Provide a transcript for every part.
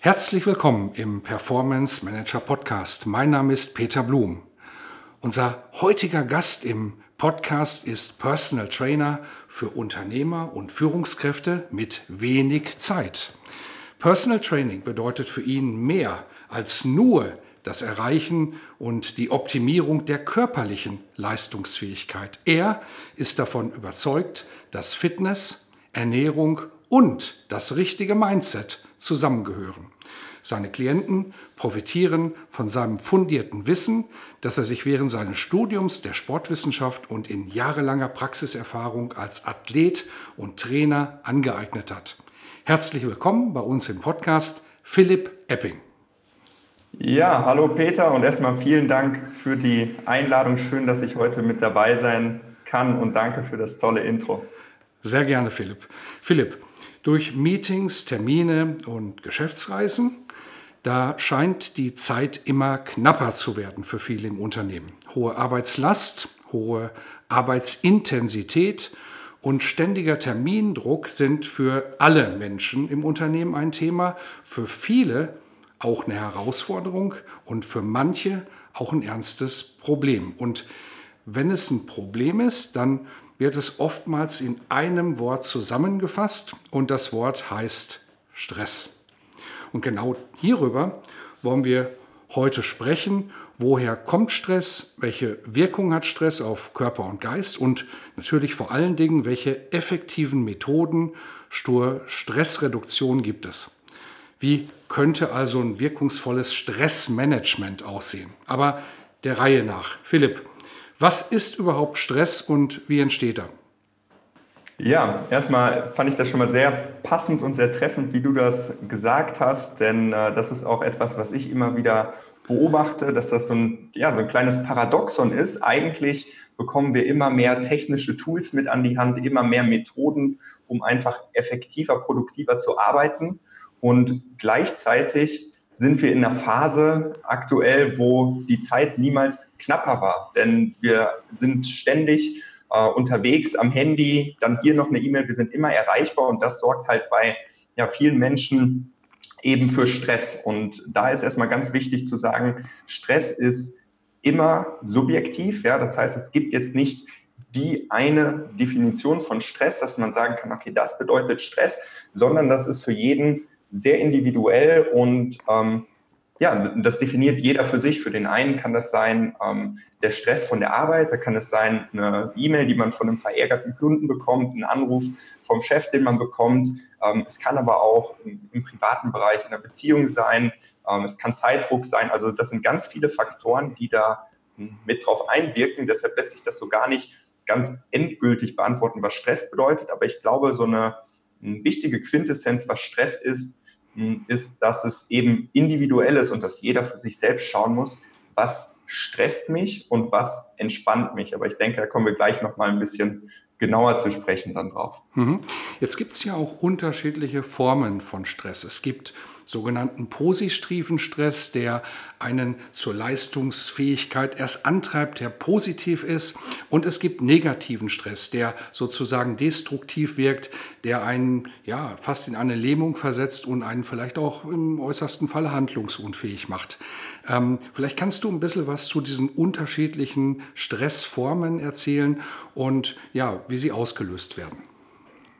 Herzlich willkommen im Performance Manager Podcast. Mein Name ist Peter Blum. Unser heutiger Gast im Podcast ist Personal Trainer für Unternehmer und Führungskräfte mit wenig Zeit. Personal Training bedeutet für ihn mehr als nur das Erreichen und die Optimierung der körperlichen Leistungsfähigkeit. Er ist davon überzeugt, dass Fitness, Ernährung und das richtige Mindset zusammengehören. Seine Klienten profitieren von seinem fundierten Wissen, das er sich während seines Studiums der Sportwissenschaft und in jahrelanger Praxiserfahrung als Athlet und Trainer angeeignet hat. Herzlich willkommen bei uns im Podcast Philipp Epping. Ja, hallo Peter und erstmal vielen Dank für die Einladung. Schön, dass ich heute mit dabei sein kann und danke für das tolle Intro. Sehr gerne, Philipp. Philipp, durch Meetings, Termine und Geschäftsreisen da scheint die Zeit immer knapper zu werden für viele im Unternehmen. Hohe Arbeitslast, hohe Arbeitsintensität und ständiger Termindruck sind für alle Menschen im Unternehmen ein Thema, für viele auch eine Herausforderung und für manche auch ein ernstes Problem. Und wenn es ein Problem ist, dann wird es oftmals in einem Wort zusammengefasst und das Wort heißt Stress. Und genau hierüber wollen wir heute sprechen. Woher kommt Stress? Welche Wirkung hat Stress auf Körper und Geist? Und natürlich vor allen Dingen, welche effektiven Methoden zur Stressreduktion gibt es? Wie könnte also ein wirkungsvolles Stressmanagement aussehen? Aber der Reihe nach. Philipp, was ist überhaupt Stress und wie entsteht er? Ja, erstmal fand ich das schon mal sehr passend und sehr treffend, wie du das gesagt hast, denn äh, das ist auch etwas, was ich immer wieder beobachte, dass das so ein, ja, so ein kleines Paradoxon ist. Eigentlich bekommen wir immer mehr technische Tools mit an die Hand, immer mehr Methoden, um einfach effektiver, produktiver zu arbeiten. Und gleichzeitig sind wir in einer Phase aktuell, wo die Zeit niemals knapper war. Denn wir sind ständig äh, unterwegs am Handy, dann hier noch eine E-Mail, wir sind immer erreichbar und das sorgt halt bei ja, vielen Menschen eben für Stress. Und da ist erstmal ganz wichtig zu sagen, Stress ist immer subjektiv. Ja? Das heißt, es gibt jetzt nicht die eine Definition von Stress, dass man sagen kann, okay, das bedeutet Stress, sondern das ist für jeden sehr individuell und ähm, ja, das definiert jeder für sich. Für den einen kann das sein ähm, der Stress von der Arbeit, da kann es sein eine E-Mail, die man von einem verärgerten Kunden bekommt, ein Anruf vom Chef, den man bekommt. Ähm, es kann aber auch im, im, privaten Bereich in der Beziehung sein. Ähm, es kann Zeitdruck sein. Also das sind ganz viele Faktoren, die da mit drauf einwirken. Deshalb lässt sich das so gar nicht ganz endgültig beantworten, was Stress bedeutet. Aber ich glaube, so eine wichtige Quintessenz, was Stress ist, ist, dass es eben individuell ist und dass jeder für sich selbst schauen muss, was stresst mich und was entspannt mich. Aber ich denke, da kommen wir gleich noch mal ein bisschen genauer zu sprechen dann drauf. Mhm. Jetzt gibt es ja auch unterschiedliche Formen von Stress. Es gibt sogenannten positiven Stress, der einen zur Leistungsfähigkeit erst antreibt, der positiv ist. Und es gibt negativen Stress, der sozusagen destruktiv wirkt, der einen ja fast in eine Lähmung versetzt und einen vielleicht auch im äußersten Falle handlungsunfähig macht. Ähm, vielleicht kannst du ein bisschen was zu diesen unterschiedlichen Stressformen erzählen und ja, wie sie ausgelöst werden.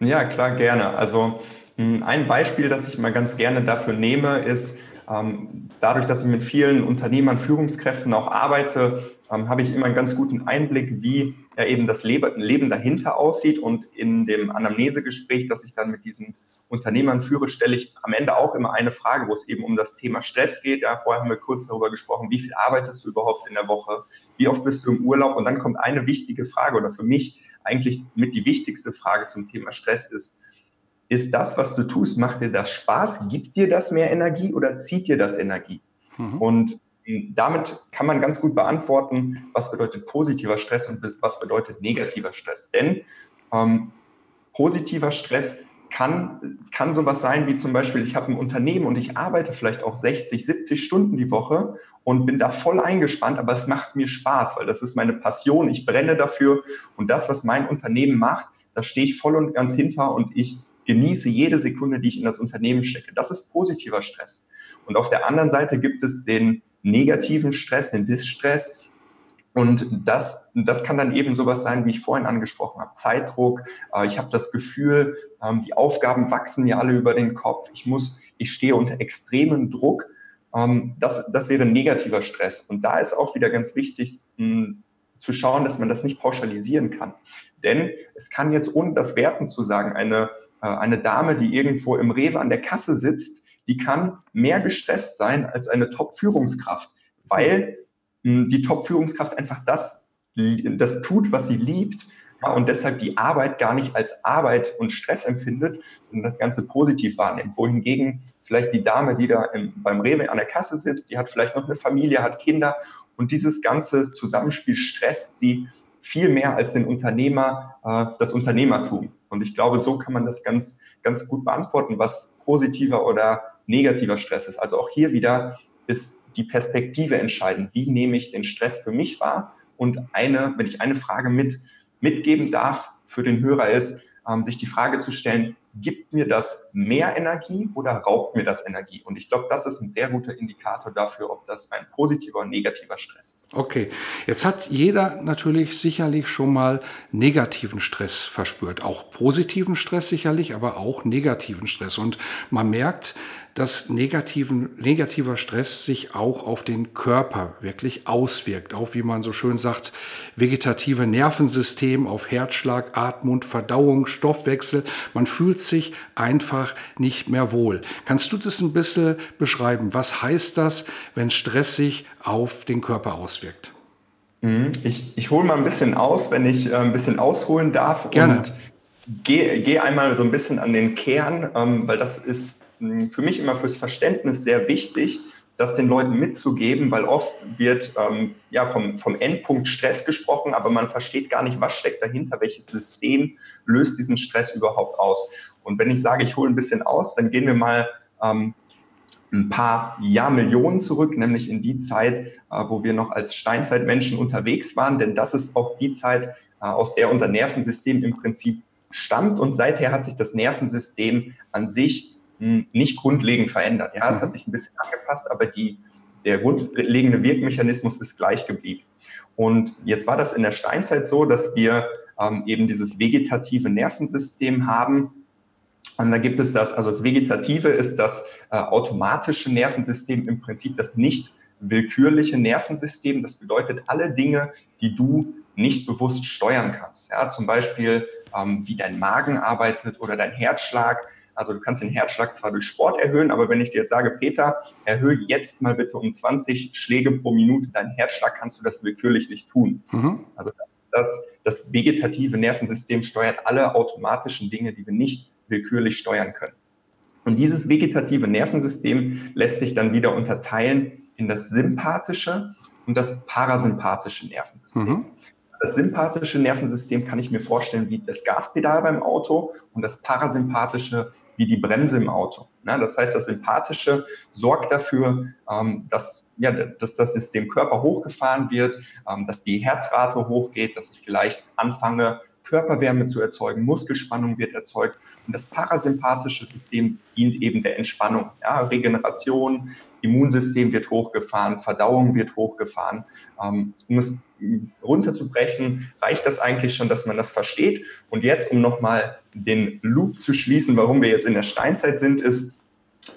Ja, klar, gerne. Also ein Beispiel, das ich immer ganz gerne dafür nehme, ist, ähm, dadurch, dass ich mit vielen Unternehmern, Führungskräften auch arbeite, ähm, habe ich immer einen ganz guten Einblick, wie eben das Leben dahinter aussieht. Und in dem Anamnesegespräch, das ich dann mit diesen Unternehmern führe, stelle ich am Ende auch immer eine Frage, wo es eben um das Thema Stress geht. Ja, vorher haben wir kurz darüber gesprochen, wie viel arbeitest du überhaupt in der Woche, wie oft bist du im Urlaub? Und dann kommt eine wichtige Frage oder für mich eigentlich mit die wichtigste Frage zum Thema Stress ist, ist das, was du tust, macht dir das Spaß? Gibt dir das mehr Energie oder zieht dir das Energie? Mhm. Und hm, damit kann man ganz gut beantworten, was bedeutet positiver Stress und was bedeutet negativer Stress. Denn ähm, positiver Stress kann, kann sowas sein wie zum Beispiel, ich habe ein Unternehmen und ich arbeite vielleicht auch 60, 70 Stunden die Woche und bin da voll eingespannt, aber es macht mir Spaß, weil das ist meine Passion, ich brenne dafür und das, was mein Unternehmen macht, da stehe ich voll und ganz hinter und ich genieße jede Sekunde, die ich in das Unternehmen stecke. Das ist positiver Stress. Und auf der anderen Seite gibt es den negativen Stress, den Distress, und das, das kann dann eben sowas sein, wie ich vorhin angesprochen habe. Zeitdruck. Äh, ich habe das Gefühl, ähm, die Aufgaben wachsen mir alle über den Kopf. Ich muss, ich stehe unter extremem Druck. Ähm, das, das wäre negativer Stress. Und da ist auch wieder ganz wichtig zu schauen, dass man das nicht pauschalisieren kann. Denn es kann jetzt, ohne das Werten zu sagen, eine, eine Dame, die irgendwo im Rewe an der Kasse sitzt, die kann mehr gestresst sein als eine Top-Führungskraft, weil die Top-Führungskraft einfach das, das tut, was sie liebt und deshalb die Arbeit gar nicht als Arbeit und Stress empfindet, sondern das Ganze positiv wahrnimmt. Wohingegen vielleicht die Dame, die da im, beim Rewe an der Kasse sitzt, die hat vielleicht noch eine Familie, hat Kinder und dieses ganze Zusammenspiel stresst sie viel mehr als den Unternehmer äh, das Unternehmertum. Und ich glaube, so kann man das ganz, ganz gut beantworten, was positiver oder negativer Stress ist. Also auch hier wieder ist die Perspektive entscheiden. Wie nehme ich den Stress für mich wahr? Und eine, wenn ich eine Frage mit, mitgeben darf für den Hörer ist, ähm, sich die Frage zu stellen, gibt mir das mehr Energie oder raubt mir das Energie? Und ich glaube, das ist ein sehr guter Indikator dafür, ob das ein positiver oder negativer Stress ist. Okay, jetzt hat jeder natürlich sicherlich schon mal negativen Stress verspürt, auch positiven Stress sicherlich, aber auch negativen Stress. Und man merkt, dass negativen, negativer Stress sich auch auf den Körper wirklich auswirkt. Auch wie man so schön sagt, vegetative Nervensystem, auf Herzschlag, Atmung, Verdauung, Stoffwechsel. Man fühlt sich einfach nicht mehr wohl. Kannst du das ein bisschen beschreiben? Was heißt das, wenn Stress sich auf den Körper auswirkt? Mhm. Ich, ich hole mal ein bisschen aus, wenn ich äh, ein bisschen ausholen darf. Gerne. Und gehe geh einmal so ein bisschen an den Kern, ähm, weil das ist für mich immer fürs Verständnis sehr wichtig, das den Leuten mitzugeben, weil oft wird ähm, ja vom, vom Endpunkt Stress gesprochen, aber man versteht gar nicht, was steckt dahinter, welches System löst diesen Stress überhaupt aus. Und wenn ich sage, ich hole ein bisschen aus, dann gehen wir mal ähm, ein paar Jahrmillionen zurück, nämlich in die Zeit, äh, wo wir noch als Steinzeitmenschen unterwegs waren, denn das ist auch die Zeit, äh, aus der unser Nervensystem im Prinzip stammt und seither hat sich das Nervensystem an sich nicht grundlegend verändert. Ja, es hat mhm. sich ein bisschen angepasst, aber die, der grundlegende Wirkmechanismus ist gleich geblieben. Und jetzt war das in der Steinzeit so, dass wir ähm, eben dieses vegetative Nervensystem haben. Und da gibt es das, also das Vegetative ist das äh, automatische Nervensystem, im Prinzip das nicht willkürliche Nervensystem. Das bedeutet alle Dinge, die du nicht bewusst steuern kannst. Ja, zum Beispiel, ähm, wie dein Magen arbeitet oder dein Herzschlag also du kannst den Herzschlag zwar durch Sport erhöhen, aber wenn ich dir jetzt sage, Peter, erhöhe jetzt mal bitte um 20 Schläge pro Minute deinen Herzschlag, kannst du das willkürlich nicht tun. Mhm. Also das, das vegetative Nervensystem steuert alle automatischen Dinge, die wir nicht willkürlich steuern können. Und dieses vegetative Nervensystem lässt sich dann wieder unterteilen in das sympathische und das parasympathische Nervensystem. Mhm. Das sympathische Nervensystem kann ich mir vorstellen wie das Gaspedal beim Auto und das parasympathische wie die Bremse im Auto. das heißt, das Sympathische sorgt dafür, ähm, dass, ja, dass das System Körper hochgefahren wird, ähm, dass die Herzrate hochgeht, dass ich vielleicht anfange, Körperwärme zu erzeugen, Muskelspannung wird erzeugt und das parasympathische System dient eben der Entspannung. Ja, Regeneration, Immunsystem wird hochgefahren, Verdauung wird hochgefahren. Ähm, um es runterzubrechen, reicht das eigentlich schon, dass man das versteht. Und jetzt, um nochmal den Loop zu schließen, warum wir jetzt in der Steinzeit sind, ist,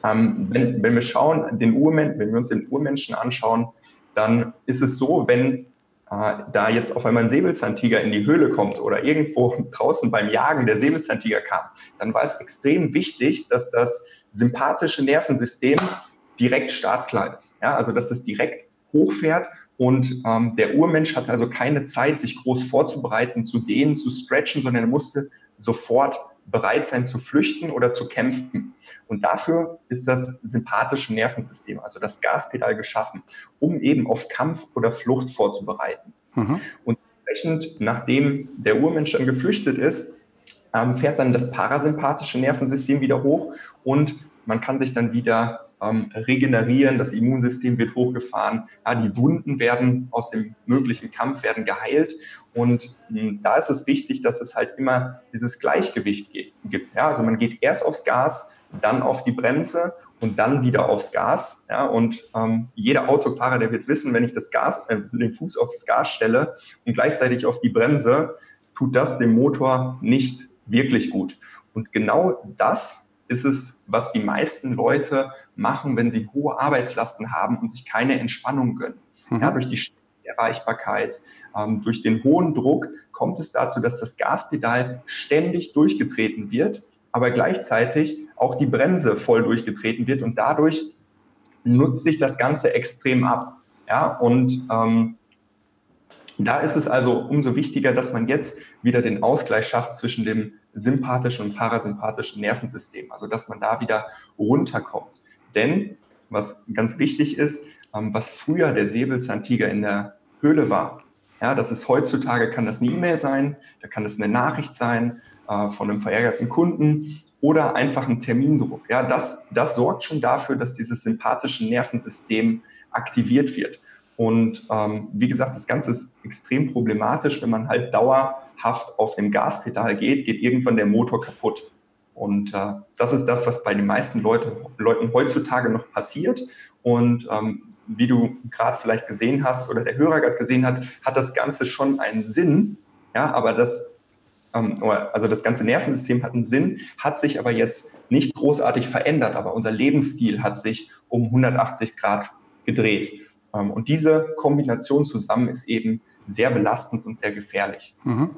ähm, wenn, wir schauen, den Urmen wenn wir uns den Urmenschen anschauen, dann ist es so, wenn da jetzt auf einmal ein Säbelzahntiger in die Höhle kommt oder irgendwo draußen beim Jagen der Säbelzahntiger kam, dann war es extrem wichtig, dass das sympathische Nervensystem direkt startklar ist. Ja, also dass es direkt hochfährt Und ähm, der Urmensch hatte also keine Zeit, sich groß vorzubereiten, zu dehnen, zu stretchen, sondern er musste sofort bereit sein zu flüchten oder zu kämpfen. Und dafür ist das sympathische Nervensystem, also das Gaspedal geschaffen, um eben auf Kampf oder Flucht vorzubereiten. Mhm. Und entsprechend, nachdem der Urmensch dann geflüchtet ist, ähm, fährt dann das parasympathische Nervensystem wieder hoch und man kann sich dann wieder ähm, regenerieren, das Immunsystem wird hochgefahren, ja, die Wunden werden aus dem möglichen Kampf werden geheilt und mh, hm, da ist es wichtig, dass es halt immer dieses Gleichgewicht gibt. Ja? Also man geht erst aufs Gas, dann auf die Bremse und dann wieder aufs Gas. Ja? Und ähm, jeder Autofahrer, der wird wissen, wenn ich das Gas, äh, den Fuß aufs Gas stelle und gleichzeitig auf die Bremse, tut das dem Motor nicht wirklich gut. Und genau das ist es, was die meisten Leute machen, wenn sie hohe Arbeitslasten haben und sich keine Entspannung gönnen. Mhm. Ja, durch die Erreichbarkeit, ähm, durch den hohen Druck kommt es dazu, dass das Gaspedal ständig durchgetreten wird, aber gleichzeitig auch die Bremse voll durchgetreten wird und dadurch nutzt sich das Ganze extrem ab. Ja, und ähm, da ist es also umso wichtiger, dass man jetzt wieder den Ausgleich schafft zwischen dem sympathischen und parasympathischen Nervensystem, also dass man da wieder runterkommt. Denn was ganz wichtig ist, ähm, was früher der Säbelzahntiger in der Höhle war, ja, das ist heutzutage, kann das eine E-Mail sein, da kann es eine Nachricht sein äh, von einem verärgerten Kunden oder einfach ein Termindruck. Ja, das, das sorgt schon dafür, dass dieses sympathische Nervensystem aktiviert wird. Und ähm, wie gesagt, das Ganze ist extrem problematisch, wenn man halt dauerhaft auf dem Gaspedal geht, geht irgendwann der Motor kaputt. Und äh, das ist das, was bei den meisten Leute, Leuten heutzutage noch passiert. Und ähm, wie du gerade vielleicht gesehen hast oder der Hörer gerade gesehen hat, hat das Ganze schon einen Sinn. Ja, aber das, ähm, also das ganze Nervensystem hat einen Sinn, hat sich aber jetzt nicht großartig verändert. Aber unser Lebensstil hat sich um 180 Grad gedreht. Ähm, und diese Kombination zusammen ist eben sehr belastend und sehr gefährlich. Mhm.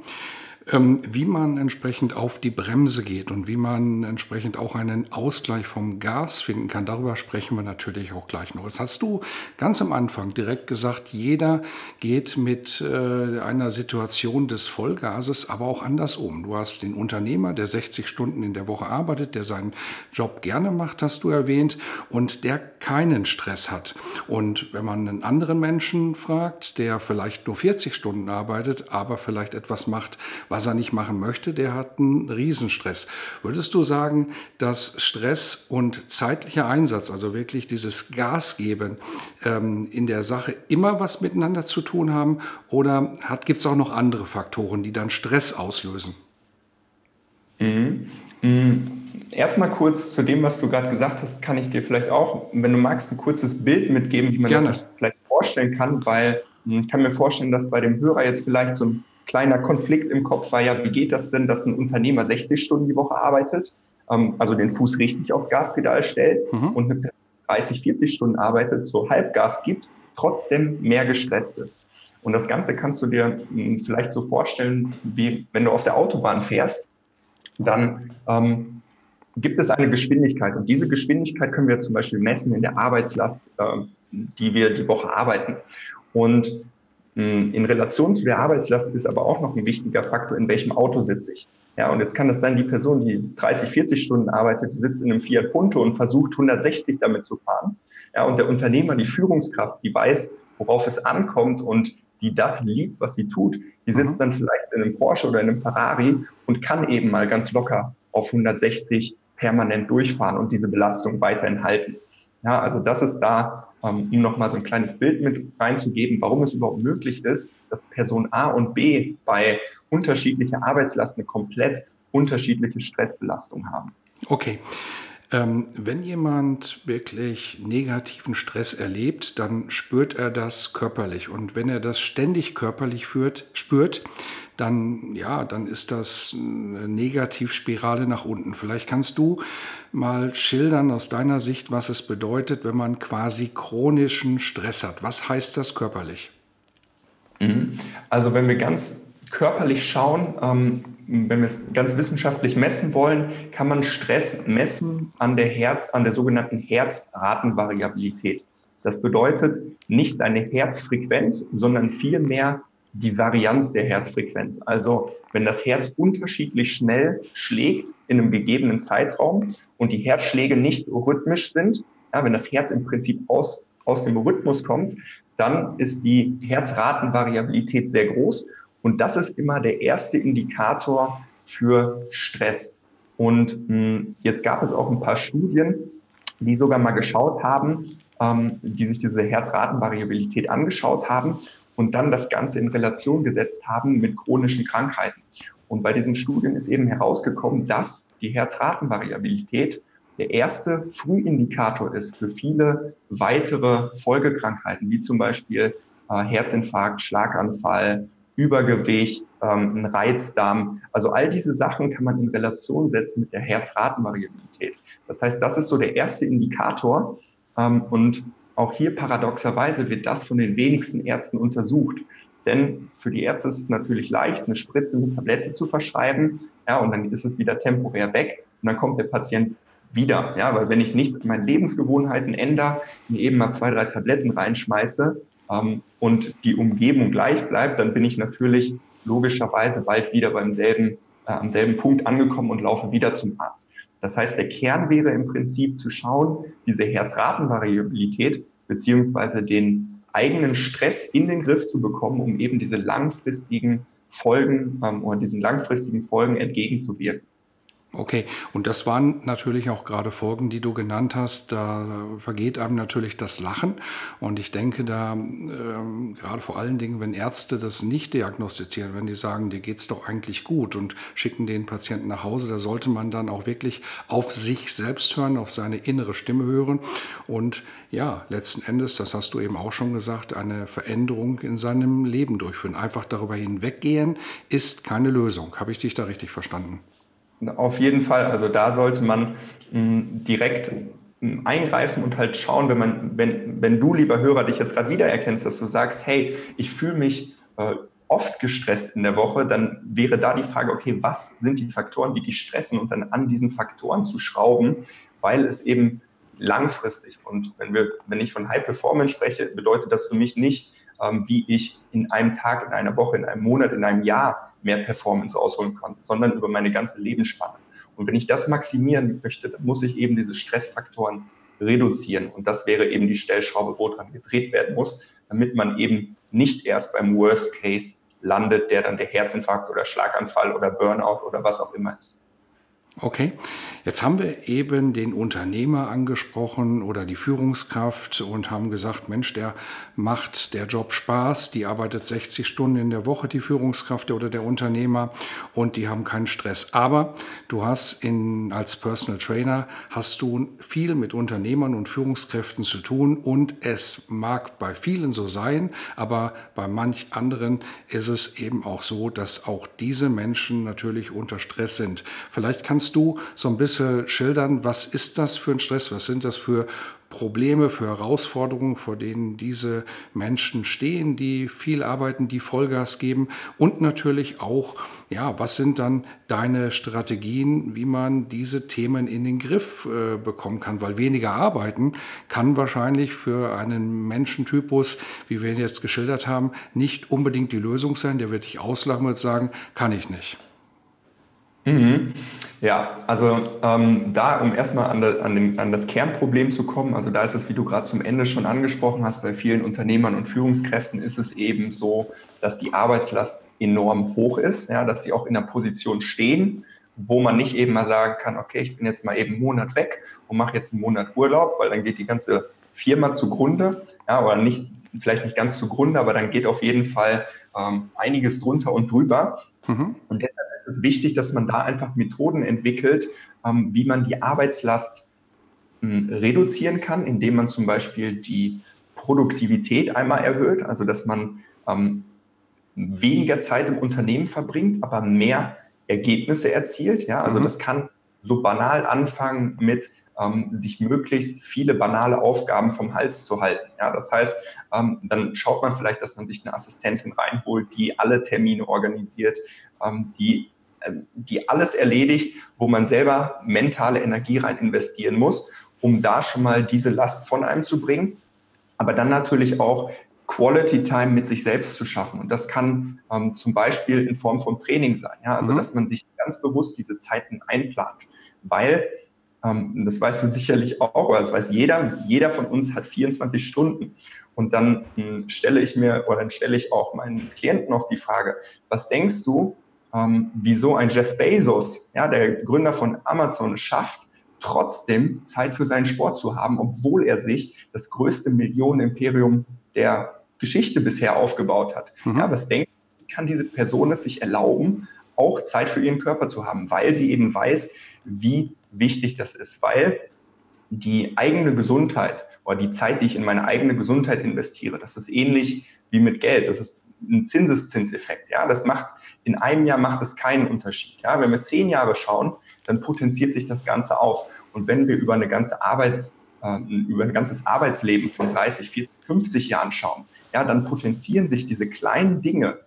Ähm, wie man entsprechend auf die Bremse geht und wie man entsprechend auch einen Ausgleich vom Gas finden kann, darüber sprechen wir natürlich auch gleich noch. Das hast du ganz am Anfang direkt gesagt, jeder geht mit äh, einer Situation des Vollgases aber auch anders um. Du hast den Unternehmer, der 60 Stunden in der Woche arbeitet, der seinen Job gerne macht, hast du erwähnt, und der keinen Stress hat. Und wenn man einen anderen Menschen fragt, der vielleicht nur 40 Stunden arbeitet, aber vielleicht etwas macht, was er nicht machen möchte, der hat einen Riesenstress. Würdest du sagen, dass Stress und zeitlicher Einsatz, also wirklich dieses Gas geben, ähm, in der Sache immer was miteinander zu tun haben? Oder gibt es auch noch andere Faktoren, die dann Stress auslösen? Mhm. Mhm. Erstmal kurz zu dem, was du gerade gesagt hast, kann ich dir vielleicht auch, wenn du magst, ein kurzes Bild mitgeben, wie man Gerne. das sich vielleicht vorstellen kann, weil hm, ich kann mir vorstellen, dass bei dem Hörer jetzt vielleicht so ein kleiner Konflikt im Kopf war ja, wie geht das denn, dass ein Unternehmer 60 Stunden die Woche arbeitet, ähm, also den Fuß richtig aufs Gaspedal stellt mhm. und mit 30, 40 Stunden arbeitet, so Halbgas gibt, trotzdem mehr gestresst ist. Und das Ganze kannst du dir mh, hm, vielleicht so vorstellen, wie wenn du auf der Autobahn fährst, dann ähm, gibt es eine Geschwindigkeit. Und diese Geschwindigkeit können wir zum Beispiel messen in der Arbeitslast, äh, die wir die Woche arbeiten. Und in Relation zu der Arbeitslast ist aber auch noch ein wichtiger Faktor, in welchem Auto sitze ich. Ja, und jetzt kann das sein, die Person, die 30, 40 Stunden arbeitet, die sitzt in einem Fiat Punto und versucht 160 damit zu fahren. Ja, und der Unternehmer, die Führungskraft, die weiß, worauf es ankommt und die das liebt, was sie tut, die sitzt mhm. dann vielleicht in einem Porsche oder in einem Ferrari und kann eben mal ganz locker auf 160 permanent durchfahren und diese Belastung weiterhin halten. Ja, also das ist da um nochmal so ein kleines Bild mit reinzugeben, warum es überhaupt möglich ist, dass Person A und B bei unterschiedlicher Arbeitslast eine komplett unterschiedliche Stressbelastung haben. Okay. Ähm, wenn jemand wirklich negativen Stress erlebt, dann spürt er das körperlich. Und wenn er das ständig körperlich führt, spürt, dann, ja, dann ist das eine Negativspirale nach unten. Vielleicht kannst du mal schildern aus deiner Sicht, was es bedeutet, wenn man quasi chronischen Stress hat. Was heißt das körperlich? Mhm. Also wenn wir ganz körperlich schauen, ähm, wenn wir es ganz wissenschaftlich messen wollen, kann man Stress messen an der Herz, an der sogenannten Herzratenvariabilität. Das bedeutet nicht deine Herzfrequenz, sondern vielmehr die Varianz der Herzfrequenz. Also wenn das Herz unterschiedlich schnell schlägt in einem gegebenen Zeitraum und die Herzschläge nicht rhythmisch sind, ja, wenn das Herz im Prinzip aus, aus dem Rhythmus kommt, dann ist die Herzratenvariabilität sehr groß und das ist immer der erste Indikator für Stress. Und mh, hm, jetzt gab es auch ein paar Studien, die sogar mal geschaut haben, ähm, die sich diese Herzratenvariabilität angeschaut haben und dann das Ganze in Relation gesetzt haben mit chronischen Krankheiten. Und bei diesen Studien ist eben herausgekommen, dass die Herzratenvariabilität der erste Frühindikator ist für viele weitere Folgekrankheiten, wie zum Beispiel äh, Herzinfarkt, Schlaganfall, Übergewicht, ähm, ein Reizdarm. Also all diese Sachen kann man in Relation setzen mit der Herzratenvariabilität. Das heißt, das ist so der erste Indikator. Ähm, und auch hier paradoxerweise wird das von den wenigsten Ärzten untersucht. Denn für die Ärzte ist es natürlich leicht, eine Spritze, eine Tablette zu verschreiben. Ja, und dann ist es wieder temporär weg. Und dann kommt der Patient wieder. Ja, weil wenn ich nichts an meinen Lebensgewohnheiten ändere, mir eben mal zwei, drei Tabletten reinschmeiße ähm, und die Umgebung gleich bleibt, dann bin ich natürlich logischerweise bald wieder beim selben, äh, am selben Punkt angekommen und laufe wieder zum Arzt. Das heißt, der Kern wäre im Prinzip zu schauen, diese Herzratenvariabilität beziehungsweise den eigenen Stress in den Griff zu bekommen, um eben diese langfristigen Folgen ähm, oder diesen langfristigen Folgen entgegenzuwirken. Okay, und das waren natürlich auch gerade Folgen, die du genannt hast. Da vergeht einem natürlich das Lachen. Und ich denke da, ähm, gerade vor allen Dingen, wenn Ärzte das nicht diagnostizieren, wenn die sagen, dir geht's doch eigentlich gut und schicken den Patienten nach Hause, da sollte man dann auch wirklich auf sich selbst hören, auf seine innere Stimme hören. Und ja, letzten Endes, das hast du eben auch schon gesagt, eine Veränderung in seinem Leben durchführen. Einfach darüber hinweggehen ist keine Lösung. Habe ich dich da richtig verstanden? Auf jeden Fall. Also da sollte man mh, direkt eingreifen und halt schauen, wenn man, wenn, wenn du, lieber Hörer, dich jetzt gerade wiedererkennst, dass du sagst, hey, ich fühle mich äh, oft gestresst in der Woche, dann wäre da die Frage, okay, was sind die Faktoren, die dich stressen und dann an diesen Faktoren zu schrauben, weil es eben langfristig und wenn wir, wenn ich von High Performance spreche, bedeutet das für mich nicht, ähm, wie ich in einem Tag, in einer Woche, in einem Monat, in einem Jahr mehr Performance ausholen kann, sondern über meine ganze Lebensspanne. Und wenn ich das maximieren möchte, dann muss ich eben diese Stressfaktoren reduzieren. Und das wäre eben die Stellschraube, wo dran gedreht werden muss, damit man eben nicht erst beim Worst Case landet, der dann der Herzinfarkt oder Schlaganfall oder Burnout oder was auch immer ist. Okay, jetzt haben wir eben den Unternehmer angesprochen oder die Führungskraft und haben gesagt, Mensch, der macht der Job Spaß, die arbeitet 60 Stunden in der Woche, die Führungskraft oder der Unternehmer und die haben keinen Stress. Aber du hast in, als Personal Trainer hast du viel mit Unternehmern und Führungskräften zu tun und es mag bei vielen so sein, aber bei manch anderen ist es eben auch so, dass auch diese Menschen natürlich unter Stress sind. Vielleicht kannst Kannst du so ein bisschen schildern, was ist das für ein Stress? Was sind das für Probleme, für Herausforderungen, vor denen diese Menschen stehen, die viel arbeiten, die Vollgas geben und natürlich auch, ja, was sind dann deine Strategien, wie man diese Themen in den Griff äh, bekommen kann, weil weniger arbeiten kann wahrscheinlich für einen Menschentypus, wie wir ihn jetzt geschildert haben, nicht unbedingt die Lösung sein. Der wird dich auslachen und sagen, kann ich nicht. Mhm. Ja, also ähm, da, um erstmal an, an, an, das Kernproblem zu kommen, also da ist es, wie du gerade zum Ende schon angesprochen hast, bei vielen Unternehmern und Führungskräften ist es eben so, dass die Arbeitslast enorm hoch ist, ja, dass sie auch in einer Position stehen, wo man nicht eben mal sagen kann, okay, ich bin jetzt mal eben einen Monat weg und mache jetzt einen Monat Urlaub, weil dann geht die ganze Firma zugrunde, ja, oder nicht, vielleicht nicht ganz zugrunde, aber dann geht auf jeden Fall ähm, einiges drunter und drüber. Mhm. Und deshalb ist es wichtig, dass man da einfach Methoden entwickelt, ähm, wie man die Arbeitslast hm, reduzieren kann, indem man zum Beispiel die Produktivität einmal erhöht, also dass man ähm, weniger Zeit im Unternehmen verbringt, aber mehr Ergebnisse erzielt. Ja, also mhm. das kann so banal anfangen mit ähm, sich möglichst viele banale Aufgaben vom Hals zu halten. Ja, das heißt, ähm, dann schaut man vielleicht, dass man sich eine Assistentin reinholt, die alle Termine organisiert, ähm, die ähm, die alles erledigt, wo man selber mentale Energie rein investieren muss, um da schon mal diese Last von einem zu bringen. aber dann natürlich auch Quality Time mit sich selbst zu schaffen. Und das kann ähm, zum Beispiel in Form von Training sein. Ja? Also, mhm. dass man sich ganz bewusst diese Zeiten einplant. Weil, ähm, das weißt du sicherlich auch, oder das weiß jeder, jeder von uns hat 24 Stunden. Und dann ähm, stelle ich mir oder dann stelle ich auch meinen Klienten noch die Frage, was denkst du, ähm, wieso ein Jeff Bezos, ja, der Gründer von Amazon, schafft, trotzdem Zeit für seinen Sport zu haben, obwohl er sich das größte Millionenimperium der Geschichte bisher aufgebaut hat. Mhm. Ja, was denkt, kann diese Person es sich erlauben, auch Zeit für ihren Körper zu haben, weil sie eben weiß, wie wichtig das ist, weil die eigene Gesundheit oder die Zeit, die ich in meine eigene Gesundheit investiere, das ist ähnlich wie mit Geld. Das ist ein Zinseszinseffekt. Ja, das macht in einem Jahr macht es keinen Unterschied. Ja, wenn wir zehn Jahre schauen, dann potenziert sich das Ganze auf. Und wenn wir über eine ganze Arbeits äh, über ein ganzes Arbeitsleben von 30, 40, 50 Jahren schauen, ja, dann potenzieren sich diese kleinen Dinge,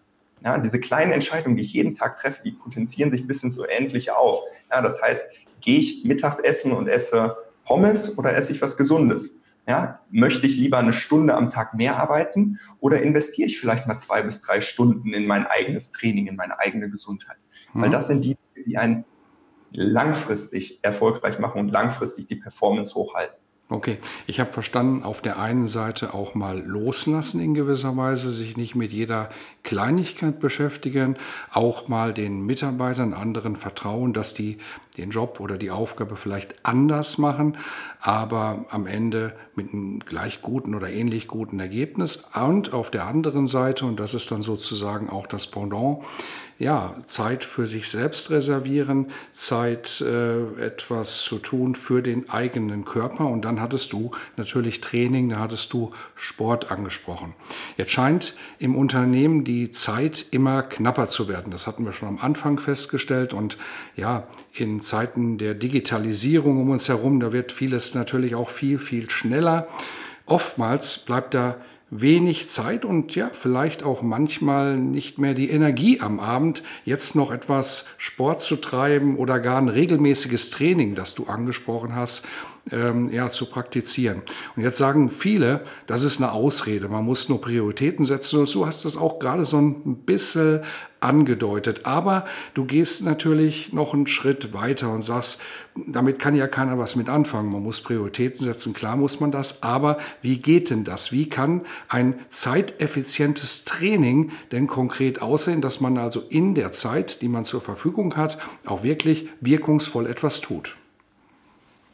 ja, diese kleinen Entscheidungen, die ich jeden Tag treffe, die potenzieren sich bis ins Unendliche auf. Ja, das heißt, gehe ich mittags essen und esse Pommes oder esse ich was Gesundes? Ja, möchte ich lieber eine Stunde am Tag mehr arbeiten oder investiere ich vielleicht mal zwei bis drei Stunden in mein eigenes Training, in meine eigene Gesundheit? Mhm. Weil das sind die, die einen langfristig erfolgreich machen und langfristig die Performance hochhalten. Okay, ich habe verstanden, auf der einen Seite auch mal loslassen in gewisser Weise, sich nicht mit jeder Kleinigkeit beschäftigen, auch mal den Mitarbeitern, anderen vertrauen, dass die den Job oder die Aufgabe vielleicht anders machen, aber am Ende mit einem gleich guten oder ähnlich guten Ergebnis. Und auf der anderen Seite, und das ist dann sozusagen auch das Pendant, ja, Zeit für sich selbst reservieren, Zeit äh, etwas zu tun für den eigenen Körper. Und dann hattest du natürlich Training, da hattest du Sport angesprochen. Jetzt scheint im Unternehmen die Zeit immer knapper zu werden. Das hatten wir schon am Anfang festgestellt. Und ja, in Zeiten der Digitalisierung um uns herum, da wird vieles natürlich auch viel, viel schneller. Oftmals bleibt da wenig Zeit und ja, vielleicht auch manchmal nicht mehr die Energie am Abend, jetzt noch etwas Sport zu treiben oder gar ein regelmäßiges Training, das du angesprochen hast, ähm, ja, zu praktizieren. Und jetzt sagen viele, das ist eine Ausrede, man muss nur Prioritäten setzen und so hast du es auch gerade so ein bisschen angedeutet. Aber du gehst natürlich noch einen Schritt weiter und sagst, damit kann ja keiner was mit anfangen. Man muss Prioritäten setzen, klar muss man das, aber wie geht denn das? Wie kann ein zeiteffizientes Training denn konkret aussehen, dass man also in der Zeit, die man zur Verfügung hat, auch wirklich wirkungsvoll etwas tut?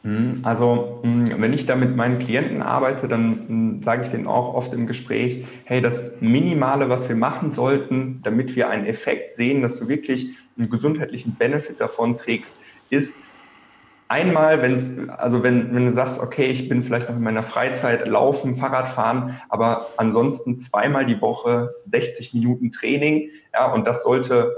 Hm, also hm, wenn ich da mit meinen Klienten arbeite, dann hm, sage ich denen auch oft im Gespräch, hey, das Minimale, was wir machen sollten, damit wir einen Effekt sehen, dass du wirklich einen gesundheitlichen Benefit davon trägst, ist einmal, wenn's, also wenn, wenn du sagst, okay, ich bin vielleicht noch in meiner Freizeit laufen, Fahrrad fahren, aber ansonsten zweimal die Woche 60 Minuten Training, ja, und das sollte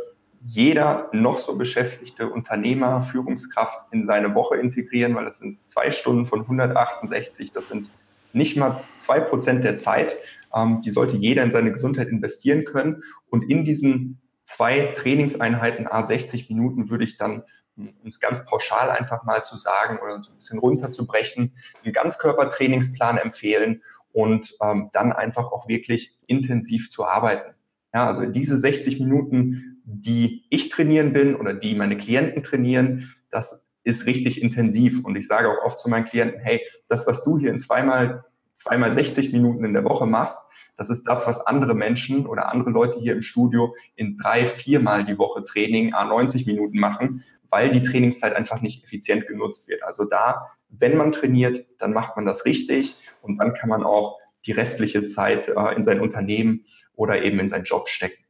jeder noch so beschäftigte Unternehmer, Führungskraft in seine Woche integrieren, weil das sind zwei Stunden von 168, das sind nicht mal zwei Prozent der Zeit. Ähm, die sollte jeder in seine Gesundheit investieren können. Und in diesen zwei Trainingseinheiten A 60 Minuten würde ich dann, um es ganz pauschal einfach mal zu sagen oder so ein bisschen runterzubrechen, einen Ganzkörpertrainingsplan empfehlen und ähm, dann einfach auch wirklich intensiv zu arbeiten. Ja, also diese 60 Minuten die ich trainieren bin oder die meine Klienten trainieren, das ist richtig intensiv. Und ich sage auch oft zu meinen Klienten, hey, das, was du hier in zweimal, zweimal 60 Minuten in der Woche machst, das ist das, was andere Menschen oder andere Leute hier im Studio in drei, viermal die Woche Training, a 90 Minuten machen, weil die Trainingszeit einfach nicht effizient genutzt wird. Also da, wenn man trainiert, dann macht man das richtig und dann kann man auch die restliche Zeit äh, in sein Unternehmen oder eben in seinen Job stecken.